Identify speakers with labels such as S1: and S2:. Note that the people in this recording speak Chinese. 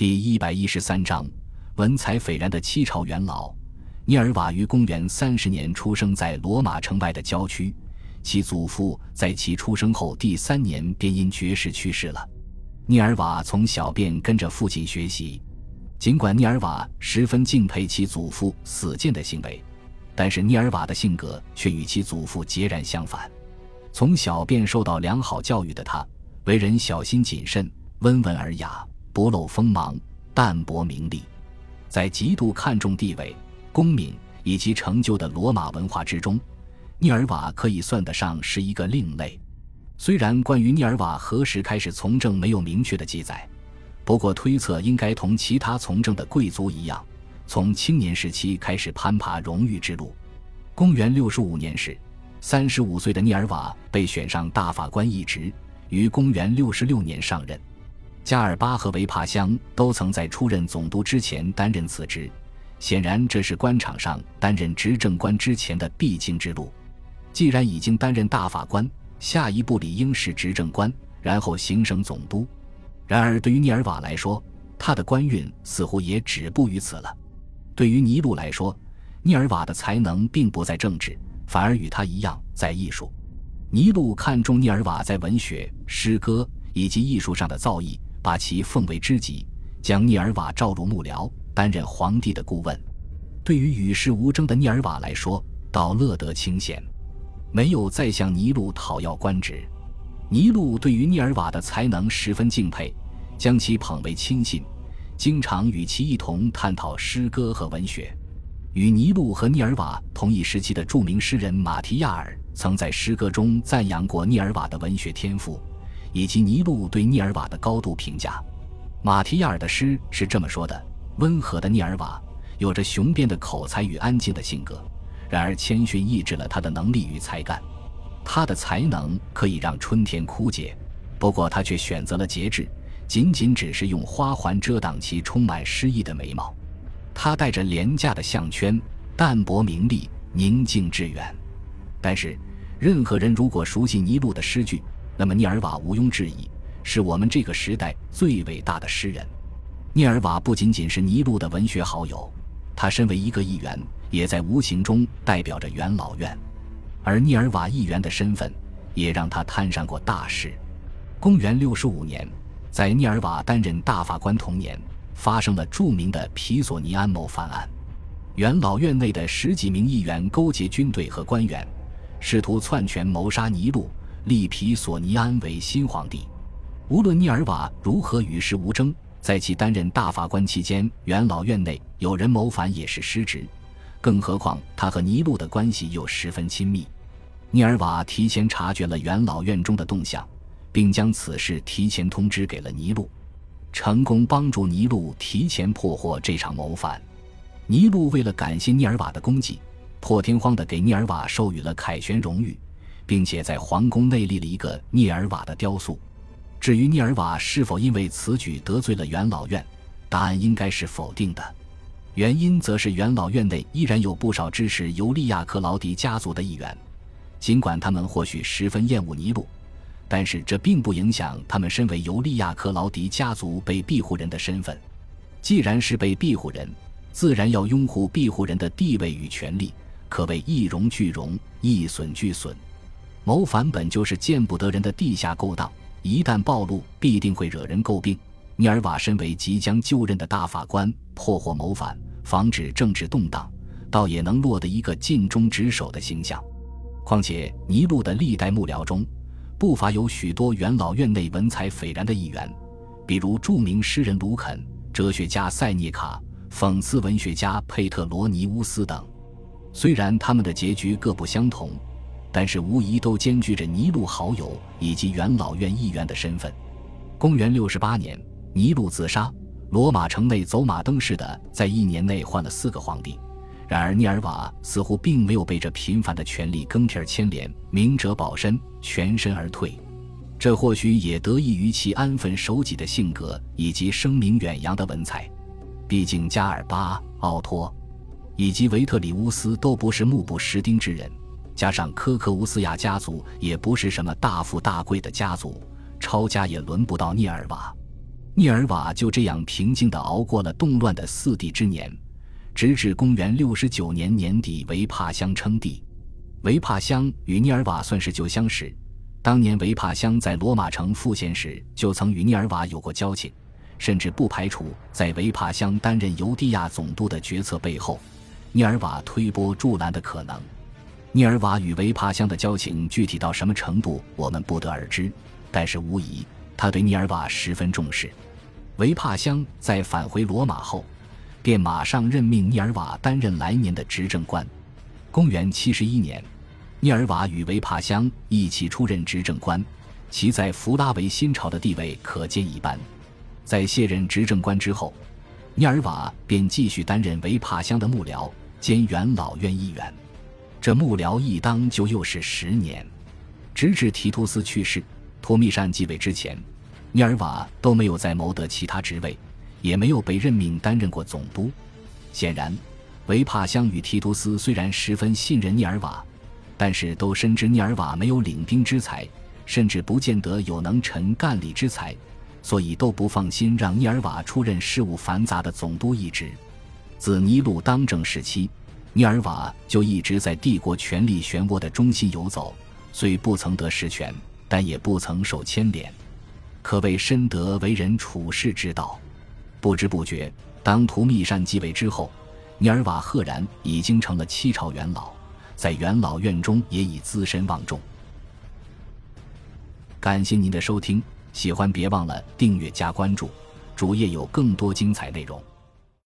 S1: 第一百一十三章，文采斐然的七朝元老。涅尔瓦于公元三十年出生在罗马城外的郊区，其祖父在其出生后第三年便因绝食去世了。涅尔瓦从小便跟着父亲学习，尽管涅尔瓦十分敬佩其祖父死谏的行为，但是涅尔瓦的性格却与其祖父截然相反。从小便受到良好教育的他，为人小心谨慎、温文尔雅。不露锋芒，淡泊名利，在极度看重地位、功名以及成就的罗马文化之中，涅尔瓦可以算得上是一个另类。虽然关于涅尔瓦何时开始从政没有明确的记载，不过推测应该同其他从政的贵族一样，从青年时期开始攀爬荣誉之路。公元六十五年时，三十五岁的涅尔瓦被选上大法官一职，于公元六十六年上任。加尔巴和维帕乡都曾在出任总督之前担任此职，显然这是官场上担任执政官之前的必经之路。既然已经担任大法官，下一步理应是执政官，然后行省总督。然而，对于涅尔瓦来说，他的官运似乎也止步于此了。对于尼禄来说，涅尔瓦的才能并不在政治，反而与他一样在艺术。尼禄看重涅尔瓦在文学、诗歌以及艺术上的造诣。把其奉为知己，将涅尔瓦召入幕僚，担任皇帝的顾问。对于与世无争的涅尔瓦来说，倒乐得清闲，没有再向尼禄讨要官职。尼禄对于涅尔瓦的才能十分敬佩，将其捧为亲信，经常与其一同探讨诗歌和文学。与尼禄和涅尔瓦同一时期的著名诗人马提亚尔，曾在诗歌中赞扬过涅尔瓦的文学天赋。以及尼禄对涅尔瓦的高度评价，马提亚尔的诗是这么说的：温和的涅尔瓦有着雄辩的口才与安静的性格，然而谦逊抑制了他的能力与才干。他的才能可以让春天枯竭，不过他却选择了节制，仅仅只是用花环遮挡其充满诗意的眉毛。他戴着廉价的项圈，淡泊名利，宁静致远。但是，任何人如果熟悉尼禄的诗句，那么，涅尔瓦毋庸置疑是我们这个时代最伟大的诗人。涅尔瓦不仅仅是尼禄的文学好友，他身为一个议员，也在无形中代表着元老院。而涅尔瓦议员的身份，也让他摊上过大事。公元六十五年，在涅尔瓦担任大法官同年，发生了著名的皮索尼安谋反案。元老院内的十几名议员勾结军队和官员，试图篡权谋杀尼禄。立皮索尼安为新皇帝。无论涅尔瓦如何与世无争，在其担任大法官期间，元老院内有人谋反也是失职。更何况他和尼禄的关系又十分亲密。涅尔瓦提前察觉了元老院中的动向，并将此事提前通知给了尼禄，成功帮助尼禄提前破获这场谋反。尼禄为了感谢涅尔瓦的功绩，破天荒地给涅尔瓦授予了凯旋荣誉。并且在皇宫内立了一个涅尔瓦的雕塑。至于涅尔瓦是否因为此举得罪了元老院，答案应该是否定的。原因则是元老院内依然有不少支持尤利亚克劳迪家族的议员，尽管他们或许十分厌恶尼禄，但是这并不影响他们身为尤利亚克劳迪家族被庇护人的身份。既然是被庇护人，自然要拥护庇护人的地位与权利，可谓一荣俱荣，一损俱损。谋反本就是见不得人的地下勾当，一旦暴露，必定会惹人诟病。尼尔瓦身为即将就任的大法官，破获谋反，防止政治动荡，倒也能落得一个尽忠职守的形象。况且尼禄的历代幕僚中，不乏有许多元老院内文采斐然的议员，比如著名诗人卢肯、哲学家塞涅卡、讽刺文学家佩特罗尼乌斯等。虽然他们的结局各不相同。但是无疑都兼具着尼禄好友以及元老院议员的身份。公元六十八年，尼禄自杀，罗马城内走马灯似的在一年内换了四个皇帝。然而涅尔瓦似乎并没有被这频繁的权力更替而牵连，明哲保身，全身而退。这或许也得益于其安分守己的性格以及声名远扬的文采。毕竟加尔巴、奥托以及维特里乌斯都不是目不识丁之人。加上科克乌斯亚家族也不是什么大富大贵的家族，抄家也轮不到涅尔瓦。涅尔瓦就这样平静地熬过了动乱的四帝之年，直至公元六十九年年底，维帕乡称帝。维帕乡与涅尔瓦算是旧相识，当年维帕乡在罗马城复县时就曾与涅尔瓦有过交情，甚至不排除在维帕乡担任尤地亚总督的决策背后，涅尔瓦推波助澜的可能。涅尔瓦与维帕乡的交情具体到什么程度，我们不得而知，但是无疑他对涅尔瓦十分重视。维帕乡在返回罗马后，便马上任命涅尔瓦担任来年的执政官。公元七十一年，涅尔瓦与维帕乡一起出任执政官，其在弗拉维新朝的地位可见一斑。在卸任执政官之后，涅尔瓦便继续担任维帕乡的幕僚兼元老院议员。这幕僚一当就又是十年，直至提图斯去世、托密善继位之前。涅尔瓦都没有再谋得其他职位，也没有被任命担任过总督。显然，维帕乡与提图斯虽然十分信任涅尔瓦，但是都深知涅尔瓦没有领兵之才，甚至不见得有能臣干吏之才，所以都不放心让涅尔瓦出任事务繁杂的总督一职。自尼禄当政时期，涅尔瓦就一直在帝国权力漩涡的中心游走，虽不曾得实权，但也不曾受牵连。可谓深得为人处世之道。不知不觉，当图密善继位之后，涅尔瓦赫然已经成了七朝元老，在元老院中也已资深望重。感谢您的收听，喜欢别忘了订阅加关注，主页有更多精彩内容。